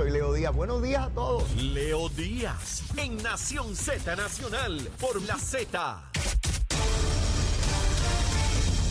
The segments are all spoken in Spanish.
soy Leo Díaz. Buenos días a todos. Leo Díaz en Nación Z Nacional por la Z.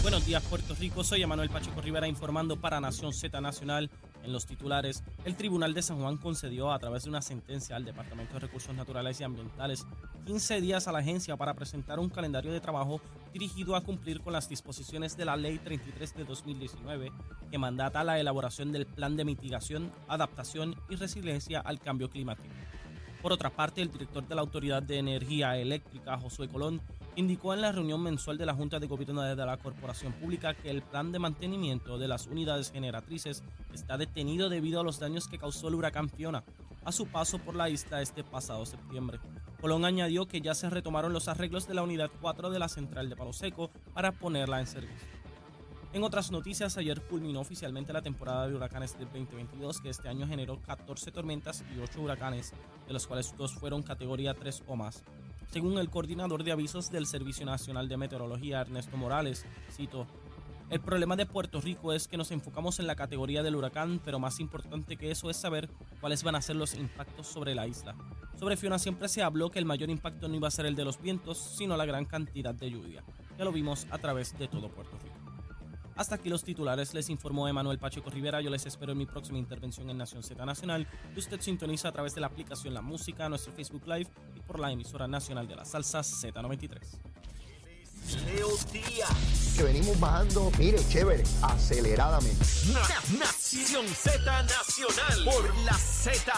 Buenos días, Puerto Rico. Soy Emanuel Pacheco Rivera informando para Nación Z Nacional. En los titulares, el Tribunal de San Juan concedió a través de una sentencia al Departamento de Recursos Naturales y Ambientales 15 días a la agencia para presentar un calendario de trabajo dirigido a cumplir con las disposiciones de la Ley 33 de 2019 que mandata la elaboración del Plan de Mitigación, Adaptación y Resiliencia al Cambio Climático. Por otra parte, el director de la Autoridad de Energía Eléctrica, Josué Colón, indicó en la reunión mensual de la Junta de Gobierno de la Corporación Pública que el plan de mantenimiento de las unidades generatrices está detenido debido a los daños que causó el huracán Fiona a su paso por la isla este pasado septiembre. Colón añadió que ya se retomaron los arreglos de la unidad 4 de la central de Palo Seco para ponerla en servicio. En otras noticias, ayer culminó oficialmente la temporada de huracanes del 2022, que este año generó 14 tormentas y 8 huracanes, de los cuales dos fueron categoría 3 o más. Según el coordinador de avisos del Servicio Nacional de Meteorología, Ernesto Morales, cito, el problema de Puerto Rico es que nos enfocamos en la categoría del huracán, pero más importante que eso es saber cuáles van a ser los impactos sobre la isla. Sobre Fiona siempre se habló que el mayor impacto no iba a ser el de los vientos, sino la gran cantidad de lluvia. Ya lo vimos a través de todo Puerto Rico. Hasta aquí los titulares, les informó Emanuel Pacheco Rivera. Yo les espero en mi próxima intervención en Nación Z Nacional. usted sintoniza a través de la aplicación La Música, nuestro Facebook Live y por la emisora nacional de la salsa Z93. Leo Díaz. Que venimos bajando, mire, chévere, aceleradamente. Nación Z Nacional por la Z.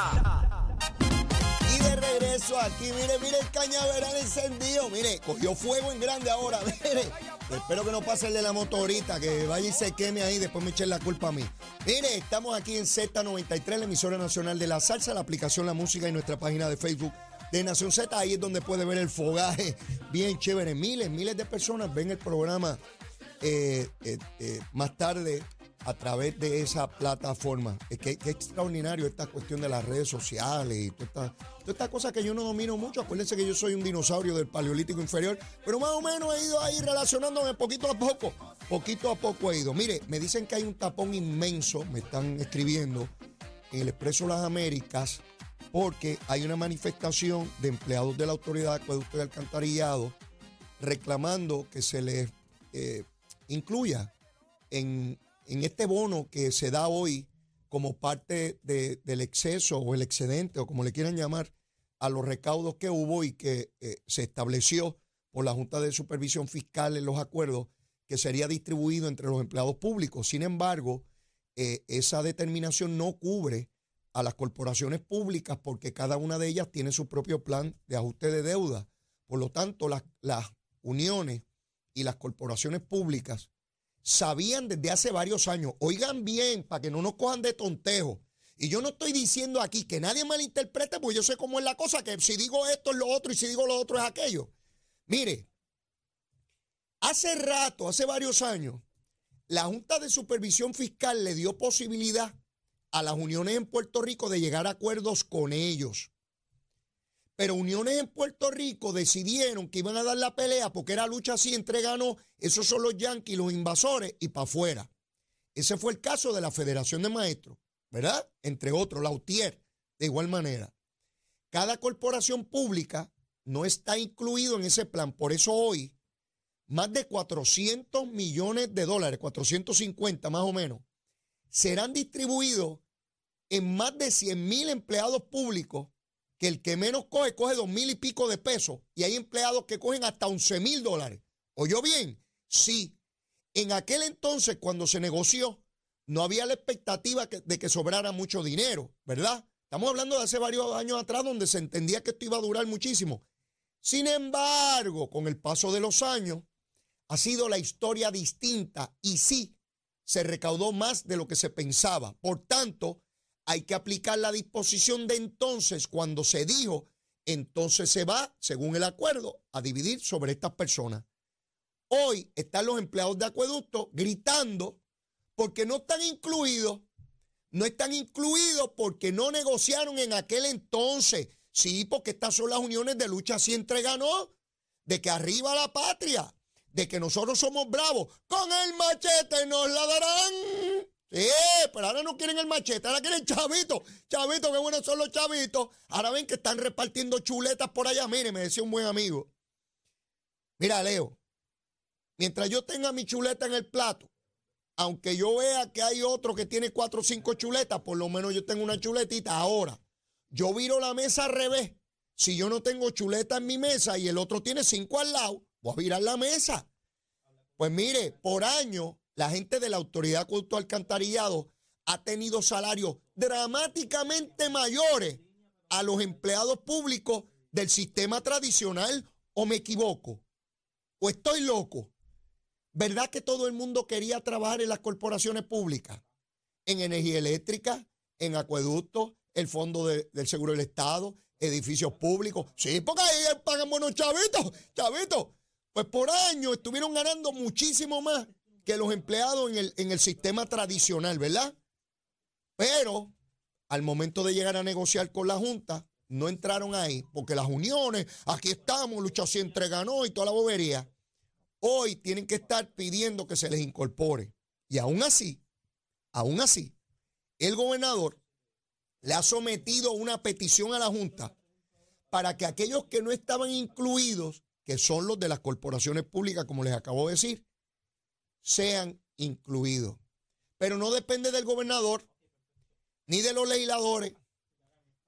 Y de regreso aquí, mire, mire el cañaveral encendido. Mire, cogió fuego en grande ahora, mire. Espero que no pase el de la motorita, que vaya y se queme ahí, después me echen la culpa a mí. Mire, estamos aquí en Z93, la emisora nacional de la salsa, la aplicación La Música y nuestra página de Facebook de Nación Z. Ahí es donde puede ver el fogaje bien chévere. Miles, miles de personas ven el programa eh, eh, eh, más tarde a través de esa plataforma. Es que, extraordinario esta cuestión de las redes sociales y todas estas cosas que yo no domino mucho. Acuérdense que yo soy un dinosaurio del Paleolítico Inferior, pero más o menos he ido ahí relacionándome poquito a poco. Poquito a poco he ido. Mire, me dicen que hay un tapón inmenso, me están escribiendo, en el Expreso Las Américas, porque hay una manifestación de empleados de la Autoridad de Acueducto Alcantarillado reclamando que se les eh, incluya en en este bono que se da hoy como parte del exceso o el excedente o como le quieran llamar a los recaudos que hubo y que eh, se estableció por la Junta de Supervisión Fiscal en los acuerdos que sería distribuido entre los empleados públicos. Sin embargo, eh, esa determinación no cubre a las corporaciones públicas porque cada una de ellas tiene su propio plan de ajuste de deuda. Por lo tanto, las, las uniones y las corporaciones públicas sabían desde hace varios años, oigan bien, para que no nos cojan de tontejo. Y yo no estoy diciendo aquí que nadie malinterprete, porque yo sé cómo es la cosa, que si digo esto es lo otro y si digo lo otro es aquello. Mire, hace rato, hace varios años, la Junta de Supervisión Fiscal le dio posibilidad a las uniones en Puerto Rico de llegar a acuerdos con ellos. Pero uniones en Puerto Rico decidieron que iban a dar la pelea porque era lucha así, entre ganó, esos son los yanquis, los invasores y para afuera. Ese fue el caso de la Federación de Maestros, ¿verdad? Entre otros, la UTIER, de igual manera. Cada corporación pública no está incluido en ese plan. Por eso hoy, más de 400 millones de dólares, 450 más o menos, serán distribuidos en más de 100 mil empleados públicos que el que menos coge, coge dos mil y pico de pesos. Y hay empleados que cogen hasta 11 mil dólares. ¿Oyó bien? Sí. En aquel entonces, cuando se negoció, no había la expectativa de que sobrara mucho dinero, ¿verdad? Estamos hablando de hace varios años atrás donde se entendía que esto iba a durar muchísimo. Sin embargo, con el paso de los años, ha sido la historia distinta y sí, se recaudó más de lo que se pensaba. Por tanto, hay que aplicar la disposición de entonces cuando se dijo, entonces se va, según el acuerdo, a dividir sobre estas personas. Hoy están los empleados de acueducto gritando porque no están incluidos. No están incluidos porque no negociaron en aquel entonces. Sí, porque estas son las uniones de lucha así ganó, de que arriba la patria, de que nosotros somos bravos. Con el machete nos la darán. Sí, pero ahora no quieren el machete, ahora quieren chavito. Chavito, qué buenos son los chavitos. Ahora ven que están repartiendo chuletas por allá. Mire, me decía un buen amigo. Mira, Leo, mientras yo tenga mi chuleta en el plato, aunque yo vea que hay otro que tiene cuatro o cinco chuletas, por lo menos yo tengo una chuletita. Ahora, yo viro la mesa al revés. Si yo no tengo chuleta en mi mesa y el otro tiene cinco al lado, voy a virar la mesa. Pues mire, por año, la gente de la Autoridad Culto Alcantarillado ha tenido salarios dramáticamente mayores a los empleados públicos del sistema tradicional, o me equivoco, o estoy loco. ¿Verdad que todo el mundo quería trabajar en las corporaciones públicas? En energía eléctrica, en acueductos, el Fondo del Seguro del Estado, edificios públicos. Sí, porque ahí pagan buenos chavitos, chavitos. Pues por año estuvieron ganando muchísimo más los empleados en el, en el sistema tradicional, ¿verdad? Pero al momento de llegar a negociar con la Junta, no entraron ahí, porque las uniones, aquí estamos, lucha siempre ganó y toda la bobería. Hoy tienen que estar pidiendo que se les incorpore. Y aún así, aún así, el gobernador le ha sometido una petición a la Junta para que aquellos que no estaban incluidos, que son los de las corporaciones públicas, como les acabo de decir, sean incluidos. Pero no depende del gobernador, ni de los legisladores,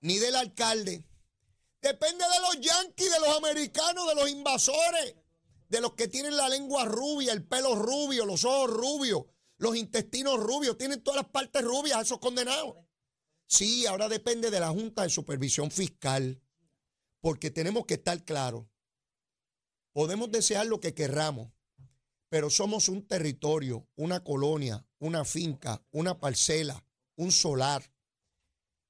ni del alcalde. Depende de los yanquis, de los americanos, de los invasores, de los que tienen la lengua rubia, el pelo rubio, los ojos rubios, los intestinos rubios, tienen todas las partes rubias, esos condenados. Sí, ahora depende de la Junta de Supervisión Fiscal, porque tenemos que estar claros. Podemos desear lo que querramos, pero somos un territorio, una colonia, una finca, una parcela, un solar.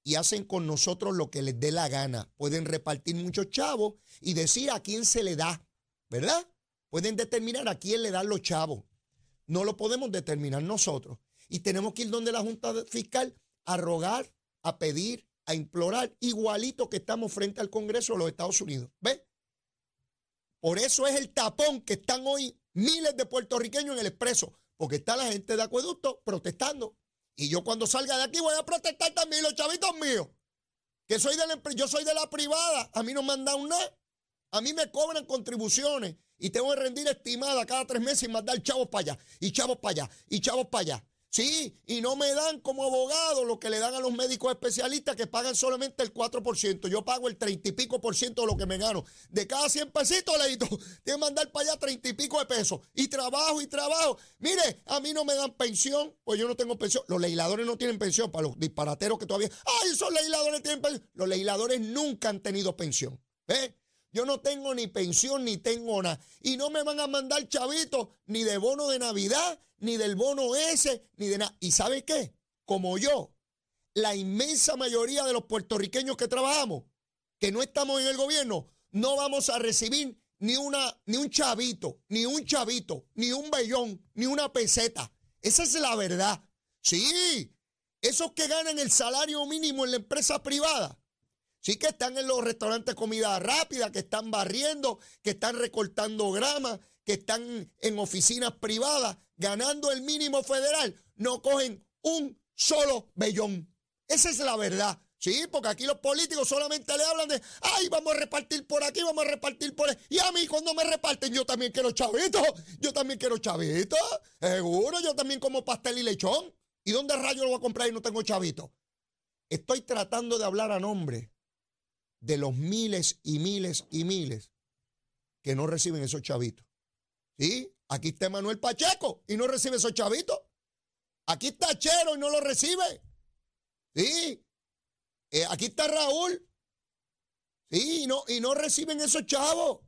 Y hacen con nosotros lo que les dé la gana. Pueden repartir muchos chavos y decir a quién se le da, ¿verdad? Pueden determinar a quién le dan los chavos. No lo podemos determinar nosotros. Y tenemos que ir donde la Junta Fiscal a rogar, a pedir, a implorar, igualito que estamos frente al Congreso de los Estados Unidos. ¿Ve? Por eso es el tapón que están hoy miles de puertorriqueños en el expreso, porque está la gente de acueducto protestando. Y yo cuando salga de aquí voy a protestar también, los chavitos míos. Que soy de la, yo soy de la privada, a mí no me han dado nada. A mí me cobran contribuciones y tengo que rendir estimada cada tres meses y mandar chavos para allá, y chavos para allá, y chavos para allá. Sí, y no me dan como abogado lo que le dan a los médicos especialistas que pagan solamente el 4%. Yo pago el 30 y pico por ciento de lo que me gano. De cada 100 pesitos, leíto, tengo que mandar para allá 30 y pico de pesos. Y trabajo y trabajo. Mire, a mí no me dan pensión, pues yo no tengo pensión. Los legisladores no tienen pensión para los disparateros que todavía. ¡Ay, esos legisladores tienen pensión! Los legisladores nunca han tenido pensión. ¿Ves? Yo no tengo ni pensión ni tengo nada. Y no me van a mandar chavitos ni de bono de Navidad, ni del bono ese, ni de nada. ¿Y sabe qué? Como yo, la inmensa mayoría de los puertorriqueños que trabajamos, que no estamos en el gobierno, no vamos a recibir ni, una, ni un chavito, ni un chavito, ni un bellón, ni una peseta. Esa es la verdad. Sí, esos que ganan el salario mínimo en la empresa privada, Sí que están en los restaurantes comida rápida, que están barriendo, que están recortando grama, que están en oficinas privadas, ganando el mínimo federal, no cogen un solo bellón. Esa es la verdad. Sí, porque aquí los políticos solamente le hablan de, ay, vamos a repartir por aquí, vamos a repartir por ahí. Y a mí cuando me reparten, yo también quiero chavitos, yo también quiero chavitos, seguro, yo también como pastel y lechón. ¿Y dónde rayo lo voy a comprar y no tengo chavitos? Estoy tratando de hablar a nombre de los miles y miles y miles que no reciben esos chavitos. ¿Sí? Aquí está Manuel Pacheco y no recibe esos chavitos. Aquí está Chero y no lo recibe. ¿Sí? Eh, aquí está Raúl. Sí, y no, y no reciben esos chavos.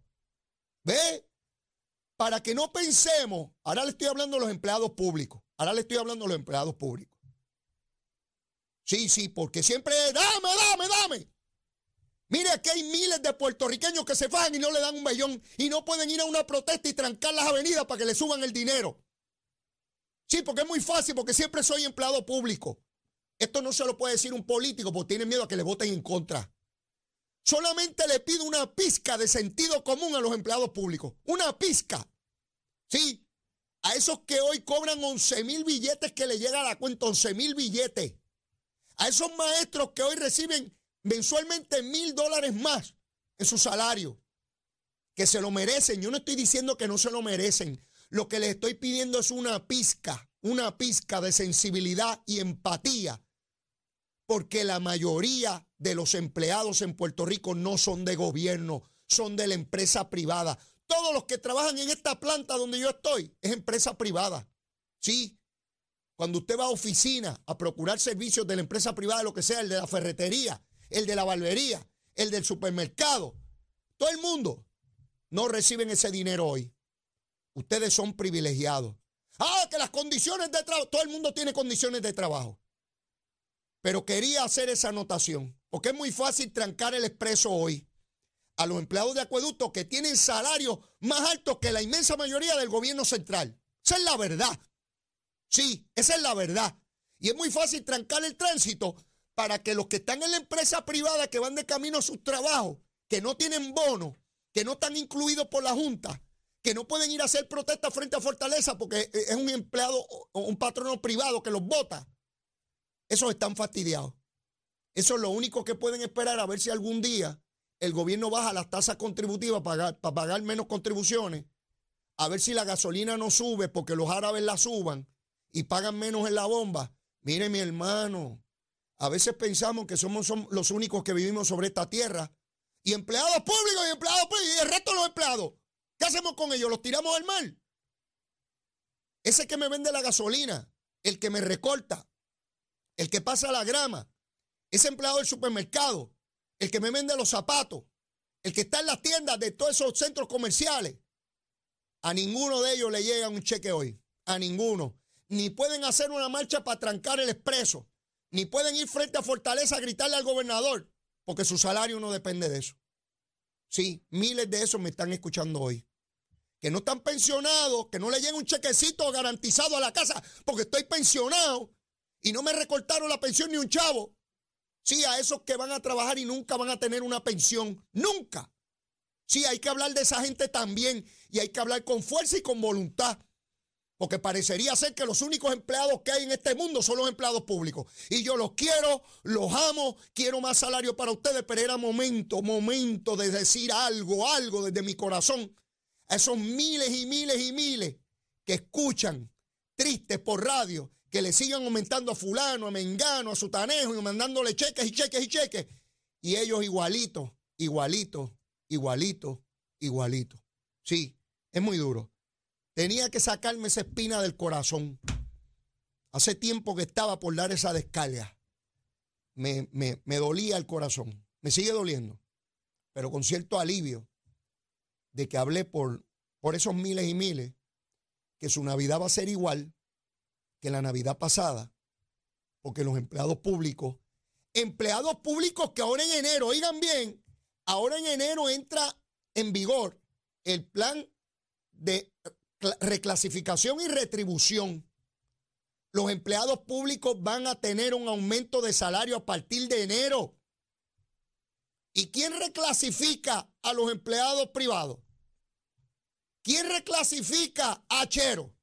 ¿Ve? Para que no pensemos, ahora le estoy hablando a los empleados públicos. Ahora le estoy hablando a los empleados públicos. Sí, sí, porque siempre, dame, dame, dame. Mire, aquí hay miles de puertorriqueños que se fajan y no le dan un millón y no pueden ir a una protesta y trancar las avenidas para que le suban el dinero. Sí, porque es muy fácil, porque siempre soy empleado público. Esto no se lo puede decir un político porque tiene miedo a que le voten en contra. Solamente le pido una pizca de sentido común a los empleados públicos. Una pizca. Sí. a esos que hoy cobran 11 mil billetes que le llega a la cuenta, 11 mil billetes, a esos maestros que hoy reciben mensualmente mil dólares más en su salario, que se lo merecen. Yo no estoy diciendo que no se lo merecen. Lo que les estoy pidiendo es una pizca, una pizca de sensibilidad y empatía, porque la mayoría de los empleados en Puerto Rico no son de gobierno, son de la empresa privada. Todos los que trabajan en esta planta donde yo estoy es empresa privada. Sí. Cuando usted va a oficina a procurar servicios de la empresa privada, lo que sea, el de la ferretería, el de la barbería, el del supermercado, todo el mundo no reciben ese dinero hoy. Ustedes son privilegiados. Ah, que las condiciones de trabajo, todo el mundo tiene condiciones de trabajo. Pero quería hacer esa anotación, porque es muy fácil trancar el expreso hoy a los empleados de acueducto que tienen salarios más altos que la inmensa mayoría del gobierno central. Esa es la verdad. Sí, esa es la verdad. Y es muy fácil trancar el tránsito para que los que están en la empresa privada que van de camino a sus trabajos, que no tienen bono, que no están incluidos por la Junta, que no pueden ir a hacer protesta frente a Fortaleza porque es un empleado un patrono privado que los vota, esos están fastidiados. Eso es lo único que pueden esperar a ver si algún día el gobierno baja las tasas contributivas para pagar, menos contribuciones, a ver si la gasolina no sube porque los árabes la suban y pagan menos en la bomba. Mire mi hermano, a veces pensamos que somos, los únicos que vivimos sobre esta tierra y empleados públicos y empleados públicos y el resto de los empleados. ¿Qué hacemos con ellos? ¿Los tiramos al mar? Ese que me vende la gasolina, el que me recorta, el que pasa la grama, ese empleado del supermercado, el que me vende los zapatos, el que está en las tiendas de todos esos centros comerciales, a ninguno de ellos le llega un cheque hoy. A ninguno. Ni pueden hacer una marcha para trancar el expreso. Ni pueden ir frente a Fortaleza a gritarle al gobernador, porque su salario no depende de eso. Sí, miles de esos me están escuchando hoy. Que no están pensionados, que no le llega un chequecito garantizado a la casa, porque estoy pensionado y no me recortaron la pensión ni un chavo. Sí, a esos que van a trabajar y nunca van a tener una pensión. Nunca. Sí, hay que hablar de esa gente también y hay que hablar con fuerza y con voluntad. Porque parecería ser que los únicos empleados que hay en este mundo son los empleados públicos. Y yo los quiero, los amo, quiero más salario para ustedes, pero era momento, momento de decir algo, algo desde mi corazón a esos miles y miles y miles que escuchan tristes por radio que le sigan aumentando a fulano, a mengano, a sutanejo y mandándole cheques y cheques y cheques. Y ellos igualitos, igualitos, igualitos, igualitos. Sí, es muy duro. Tenía que sacarme esa espina del corazón. Hace tiempo que estaba por dar esa descarga. Me, me, dolía el corazón. Me sigue doliendo. Pero con cierto alivio de que hablé por, por esos miles y miles, que su Navidad va a ser igual que la Navidad pasada, porque los empleados públicos, empleados públicos que ahora en enero, oigan bien, ahora en enero entra en vigor el plan de reclasificación y retribución. Los empleados públicos van a tener un aumento de salario a partir de enero. ¿Y quién reclasifica a los empleados privados? ¿Quién reclasifica a Chero?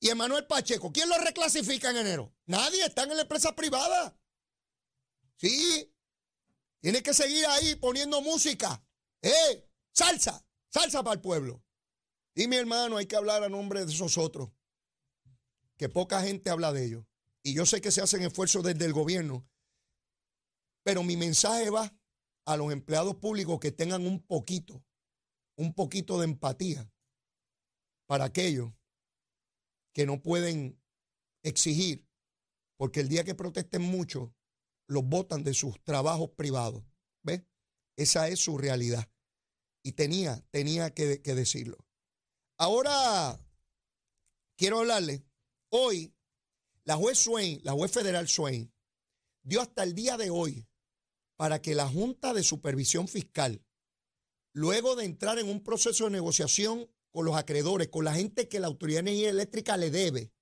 y Emanuel Pacheco. ¿Quién lo reclasifica en enero? Nadie, están en la empresa privada. Sí, tiene que seguir ahí poniendo música. ¡Eh! Salsa, salsa para el pueblo. Y mi hermano, hay que hablar a nombre de esos otros, que poca gente habla de ellos. Y yo sé que se hacen esfuerzos desde el gobierno, pero mi mensaje va a los empleados públicos que tengan un poquito, un poquito de empatía para aquellos que no pueden exigir, porque el día que protesten mucho, los votan de sus trabajos privados. ¿Ves? Esa es su realidad. Y tenía, tenía que, decirlo. Ahora, quiero hablarle. Hoy, la juez Swain, la juez federal Swain, dio hasta el día de hoy para que la Junta de Supervisión Fiscal, luego de entrar en un proceso de negociación con los acreedores, con la gente que la Autoridad de Energía Eléctrica le debe,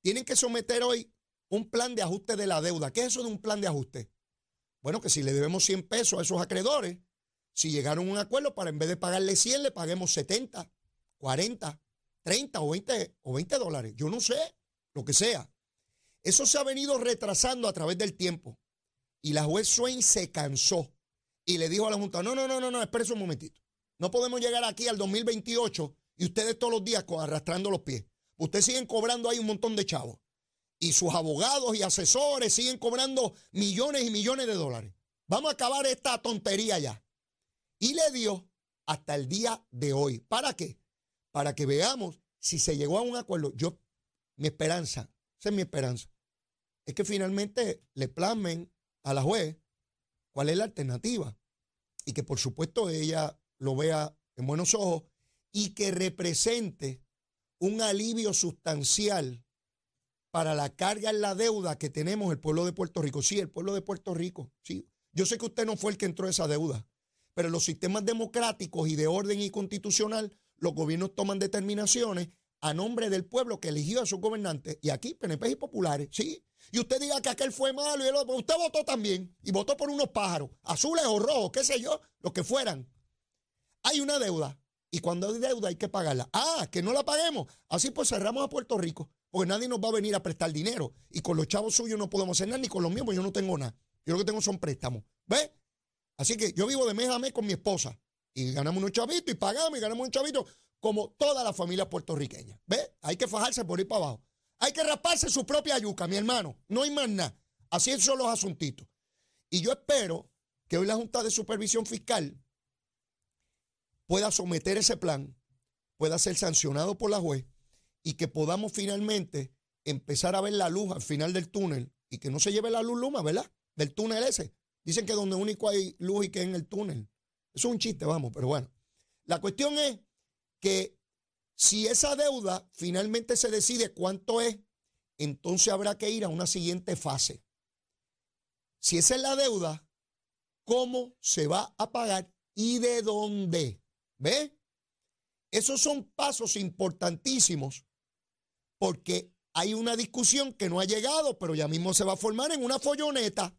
tienen que someter hoy un plan de ajuste de la deuda. ¿Qué es eso de un plan de ajuste? Bueno, que si le debemos 100 pesos a esos acreedores, si llegaron a un acuerdo para en vez de pagarle 100, le paguemos 70 40, 30 o 20, o 20 dólares. Yo no sé, lo que sea. Eso se ha venido retrasando a través del tiempo. Y la juez Swain se cansó y le dijo a la Junta, no, no, no, no, no, espérese un momentito. No podemos llegar aquí al 2028 y ustedes todos los días arrastrando los pies. Ustedes siguen cobrando ahí un montón de chavos. Y sus abogados y asesores siguen cobrando millones y millones de dólares. Vamos a acabar esta tontería ya. Y le dio hasta el día de hoy. ¿Para qué? Para que veamos si se llegó a un acuerdo. Yo, mi esperanza, esa es mi esperanza, es que finalmente le plasmen a la juez cuál es la alternativa. Y que por supuesto ella lo vea en buenos ojos y que represente un alivio sustancial para la carga en la deuda que tenemos el pueblo de Puerto Rico. Sí, el pueblo de Puerto Rico, sí. Yo sé que usted no fue el que entró a esa deuda, pero los sistemas democráticos y de orden y constitucional, los gobiernos toman determinaciones a nombre del pueblo que eligió a sus gobernantes. Y aquí, PNP y populares, sí. Y usted diga que aquel fue malo y el otro, usted votó también y votó por unos pájaros, azules o rojos, qué sé yo, los que fueran. Hay una deuda y cuando hay deuda hay que pagarla. Ah, que no la paguemos. Así pues cerramos a Puerto Rico, porque nadie nos va a venir a prestar dinero. Y con los chavos suyos no podemos hacer nada, ni con los míos, yo no tengo nada. Yo lo que tengo son préstamos. ¿Ves? Así que yo vivo de mes a mes con mi esposa. Y ganamos unos chavitos y pagamos y ganamos un chavito como toda la familia puertorriqueña. ¿Ves? Hay que fajarse por ir para abajo. Hay que rasparse su propia yuca, mi hermano. No hay más nada. Así son los asuntitos. Y yo espero que hoy la Junta de Supervisión Fiscal pueda someter ese plan, pueda ser sancionado por la juez y que podamos finalmente empezar a ver la luz al final del túnel y que no se lleve la luz luma, ¿verdad? Del túnel ese. Dicen que donde único hay luz y que es en el túnel. Eso es un chiste, vamos, pero bueno. La cuestión es que si esa deuda finalmente se decide cuánto es, entonces habrá que ir a una siguiente fase. Si esa es la deuda, ¿cómo se va a pagar y de dónde? ¿Ve? Esos son pasos importantísimos porque hay una discusión que no ha llegado, pero ya mismo se va a formar en una folloneta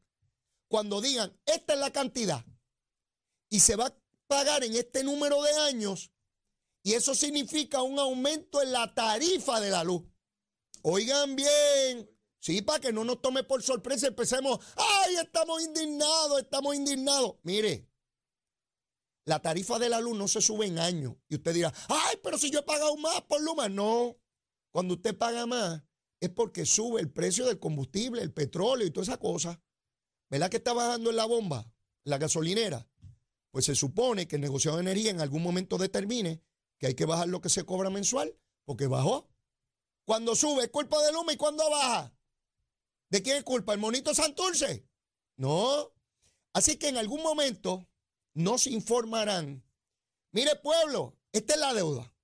cuando digan, esta es la cantidad y se va a pagar en este número de años y eso significa un aumento en la tarifa de la luz. Oigan bien, sí, para que no nos tome por sorpresa, empecemos, ay, estamos indignados, estamos indignados. Mire, la tarifa de la luz no se sube en años. Y usted dirá, ay, pero si yo he pagado más por Luma. No, cuando usted paga más es porque sube el precio del combustible, el petróleo y toda esa cosa. ¿Verdad que está bajando en la bomba, la gasolinera? Pues se supone que el negociado de energía en algún momento determine que hay que bajar lo que se cobra mensual, porque bajó. Cuando sube es culpa de Luma y cuando baja. ¿De quién es culpa? ¿El monito Santurce? No. Así que en algún momento nos informarán, mire pueblo, esta es la deuda.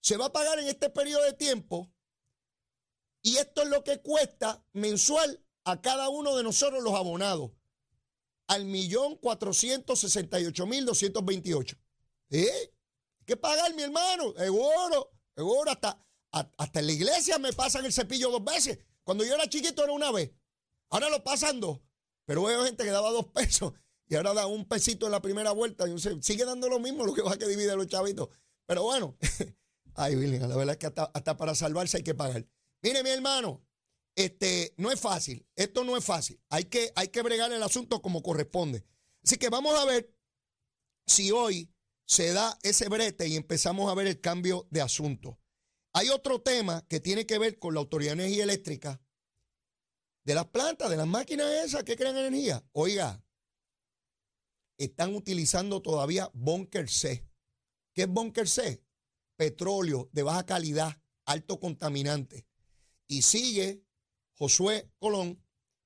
Se va a pagar en este periodo de tiempo y esto es lo que cuesta mensual a cada uno de nosotros los abonados. Al millón cuatrocientos sesenta y ocho mil doscientos veintiocho. ¿Eh? Que pagar, mi hermano. Seguro, seguro. Hasta, hasta en la iglesia me pasan el cepillo dos veces. Cuando yo era chiquito era una vez. Ahora lo pasan dos. Pero veo gente que daba dos pesos y ahora da un pesito en la primera vuelta. Y sigue dando lo mismo, lo que va a que divide los chavitos. Pero bueno, ay, William, la verdad es que hasta, para salvarse hay que pagar. Mire, mi hermano, este, no es fácil. Esto no es fácil. Hay que, hay que bregar el asunto como corresponde. Así que vamos a ver si hoy se da ese brete y empezamos a ver el cambio de asunto. Hay otro tema que tiene que ver con la Autoridad de Energía Eléctrica de las plantas, de las máquinas esas que crean energía. Oiga, están utilizando todavía Bunker C. ¿Qué es Bunker C? Petróleo de baja calidad, alto contaminante. Y sigue Josué Colón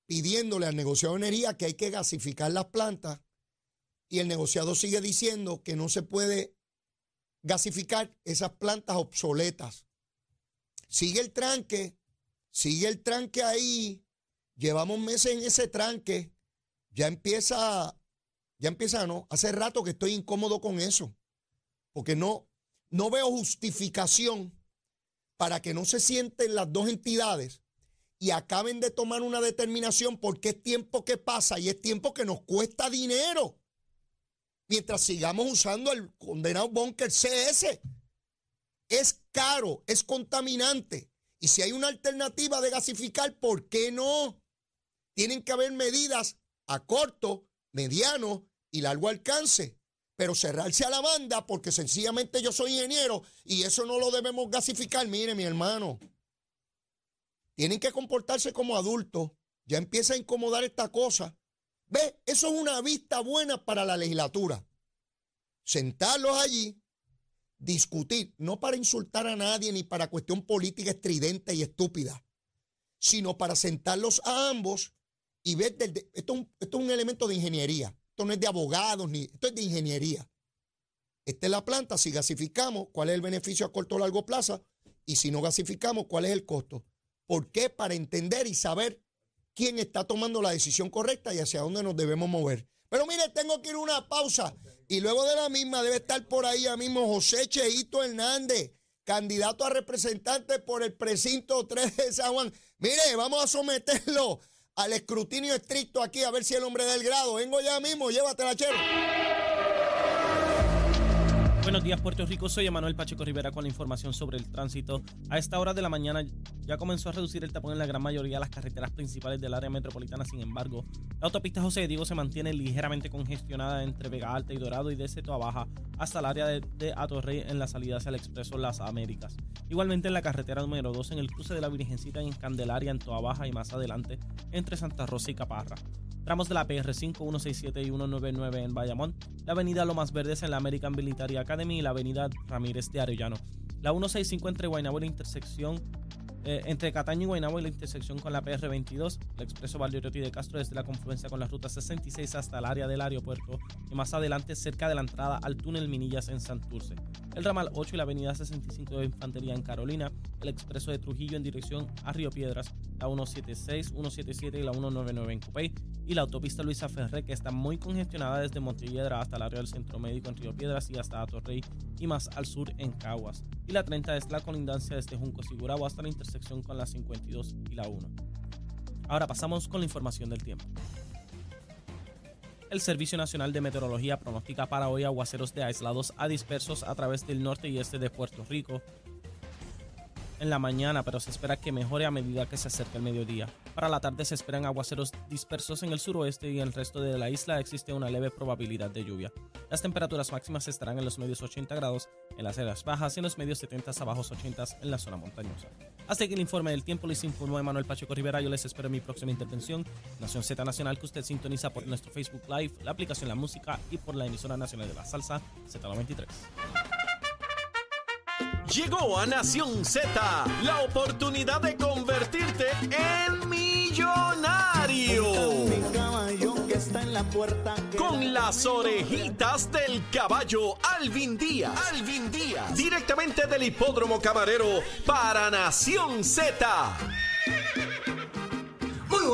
pidiéndole al negociado de energía que hay que gasificar las plantas y el negociado sigue diciendo que no se puede gasificar esas plantas obsoletas. Sigue el tranque, sigue el tranque ahí. Llevamos meses en ese tranque. Ya empieza ya empieza, ¿no? Hace rato que estoy incómodo con eso, porque no, no veo justificación para que no se sienten las dos entidades y acaben de tomar una determinación porque es tiempo que pasa y es tiempo que nos cuesta dinero. Mientras sigamos usando el condenado bunker CS. es caro, es contaminante. Y si hay una alternativa de gasificar, ¿por qué no? Tienen que haber medidas a corto, mediano y largo alcance. Pero cerrarse a la banda porque sencillamente yo soy ingeniero y eso no lo debemos gasificar. Mire, mi hermano, tienen que comportarse como adultos. Ya empieza a incomodar esta cosa. Ve, eso es una vista buena para la legislatura. Sentarlos allí, discutir, no para insultar a nadie ni para cuestión política estridente y estúpida, sino para sentarlos a ambos y ver, esto, esto es un elemento de ingeniería, esto no es de abogados, ni, esto es de ingeniería. Esta es la planta, si gasificamos, ¿cuál es el beneficio a corto o largo plazo? Y si no gasificamos, ¿cuál es el costo? ¿Por qué? Para entender y saber quién está tomando la decisión correcta y hacia dónde nos debemos mover. Pero mire, tengo que ir a una pausa. Y luego de la misma debe estar por ahí ya mismo José Cheito Hernández, candidato a representante por el precinto 3 de San Juan. Mire, vamos a someterlo al escrutinio estricto aquí a ver si el hombre del grado. Vengo ya mismo, llévatela, chero. Buenos días, Puerto Rico. Soy Emanuel Pacheco Rivera con la información sobre el tránsito. A esta hora de la mañana ya comenzó a reducir el tapón en la gran mayoría de las carreteras principales del área metropolitana. Sin embargo, la autopista José Diego se mantiene ligeramente congestionada entre Vega Alta y Dorado y de Seto Baja hasta el área de, de Atorrey en la salida hacia el Expreso Las Américas. Igualmente en la carretera número 2 en el cruce de la Virgencita en Candelaria en Toa Baja y más adelante entre Santa Rosa y Caparra tramos de la PR5, 167 y 199 en Bayamón, la avenida Lomas Verdes en la American Military Academy y la avenida Ramírez de Arellano. La 165 entre Guaynabo intersección eh, entre Cataño y Guaynabo y la intersección con la PR22, el expreso Valdoriotti de Castro desde la confluencia con la ruta 66 hasta el área del aeropuerto y más adelante cerca de la entrada al túnel Minillas en Santurce. El ramal 8 y la avenida 65 de Infantería en Carolina, el expreso de Trujillo en dirección a Río Piedras, la 176, 177 y la 199 en Cupey y la autopista Luisa Ferré que está muy congestionada desde Montelledra hasta el área del Centro Médico en Río Piedras y hasta Atorrey y más al sur en Caguas. Y la 30 es la colindancia desde Junco Sigurabo hasta la intersección con la 52 y la 1. Ahora pasamos con la información del tiempo. El Servicio Nacional de Meteorología pronostica para hoy aguaceros de aislados a dispersos a través del norte y este de Puerto Rico, en la mañana, pero se espera que mejore a medida que se acerque el mediodía. Para la tarde se esperan aguaceros dispersos en el suroeste y en el resto de la isla existe una leve probabilidad de lluvia. Las temperaturas máximas estarán en los medios 80 grados en las áreas bajas y en los medios 70 a bajos 80 en la zona montañosa. Hasta que el informe del tiempo les informó Emanuel Pacheco Rivera. Yo les espero en mi próxima intervención. Nación Z Nacional que usted sintoniza por nuestro Facebook Live, la aplicación La Música y por la emisora nacional de la salsa Z93. Llegó a Nación Z la oportunidad de convertirte en millonario. Con las orejitas del caballo Alvin Díaz. Alvin Díaz. Directamente del hipódromo camarero para Nación Z.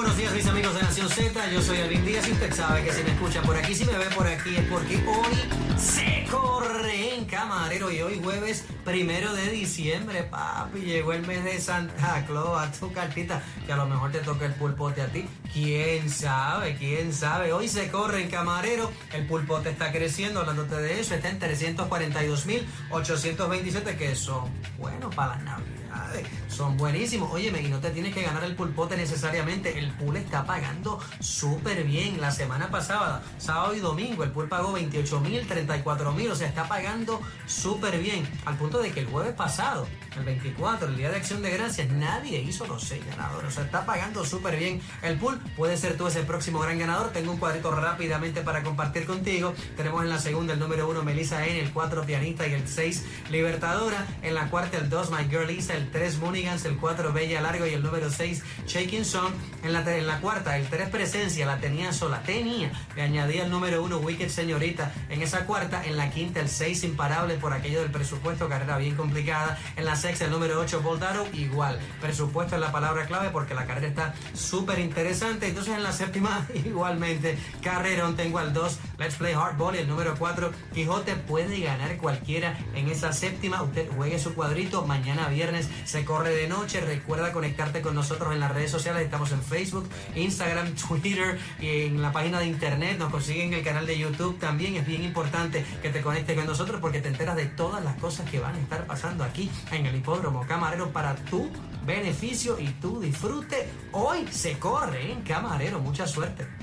Buenos días mis amigos de Nación Z, yo soy Alvin Díaz y usted sabe que si me escucha por aquí, si me ve por aquí es porque hoy se corre en Camarero y hoy jueves primero de diciembre, papi, llegó el mes de Santa Claus, a tu cartita, que a lo mejor te toca el pulpote a ti, quién sabe, quién sabe, hoy se corre en Camarero, el pulpote está creciendo, hablándote de eso, está en 342.827 que son, bueno, para las navidades son buenísimos. Óyeme, y no te tienes que ganar el pulpote necesariamente. El pool está pagando súper bien. La semana pasada, sábado y domingo, el pool pagó 28 mil, 34 mil. O sea, está pagando súper bien. Al punto de que el jueves pasado, el 24, el día de acción de gracias, nadie hizo los seis ganadores. O sea, está pagando súper bien el pool. Puede ser tú ese próximo gran ganador. Tengo un cuadrito rápidamente para compartir contigo. Tenemos en la segunda el número uno, Melissa N, el 4, pianista y el 6, Libertadora. En la cuarta, el 2, My Girl Lisa, el 3, Moonigans, el 4, Bella Largo y el número 6, Shaking Song. En la, en la cuarta, el 3, Presencia, la tenía sola, tenía. Le añadía el número 1, Wicked Señorita. En esa cuarta, en la quinta, el 6, Imparable por aquello del presupuesto, carrera bien complicada. En la sexta, el número 8, Boldaro, igual. Presupuesto es la palabra clave porque la carrera está súper interesante. Entonces en la séptima, igualmente, carrerón, tengo al 2, Let's Play Hardball y el número 4, Quijote puede ganar cualquiera en esa séptima. Usted juegue su cuadrito mañana viernes se corre de noche. Recuerda conectarte con nosotros en las redes sociales. Estamos en Facebook, Instagram, Twitter y en la página de internet. Nos consiguen en el canal de YouTube también. Es bien importante que te conectes con nosotros porque te enteras de todas las cosas que van a estar pasando aquí en el hipódromo camarero para tu beneficio y tu disfrute. Hoy se corre en camarero. Mucha suerte.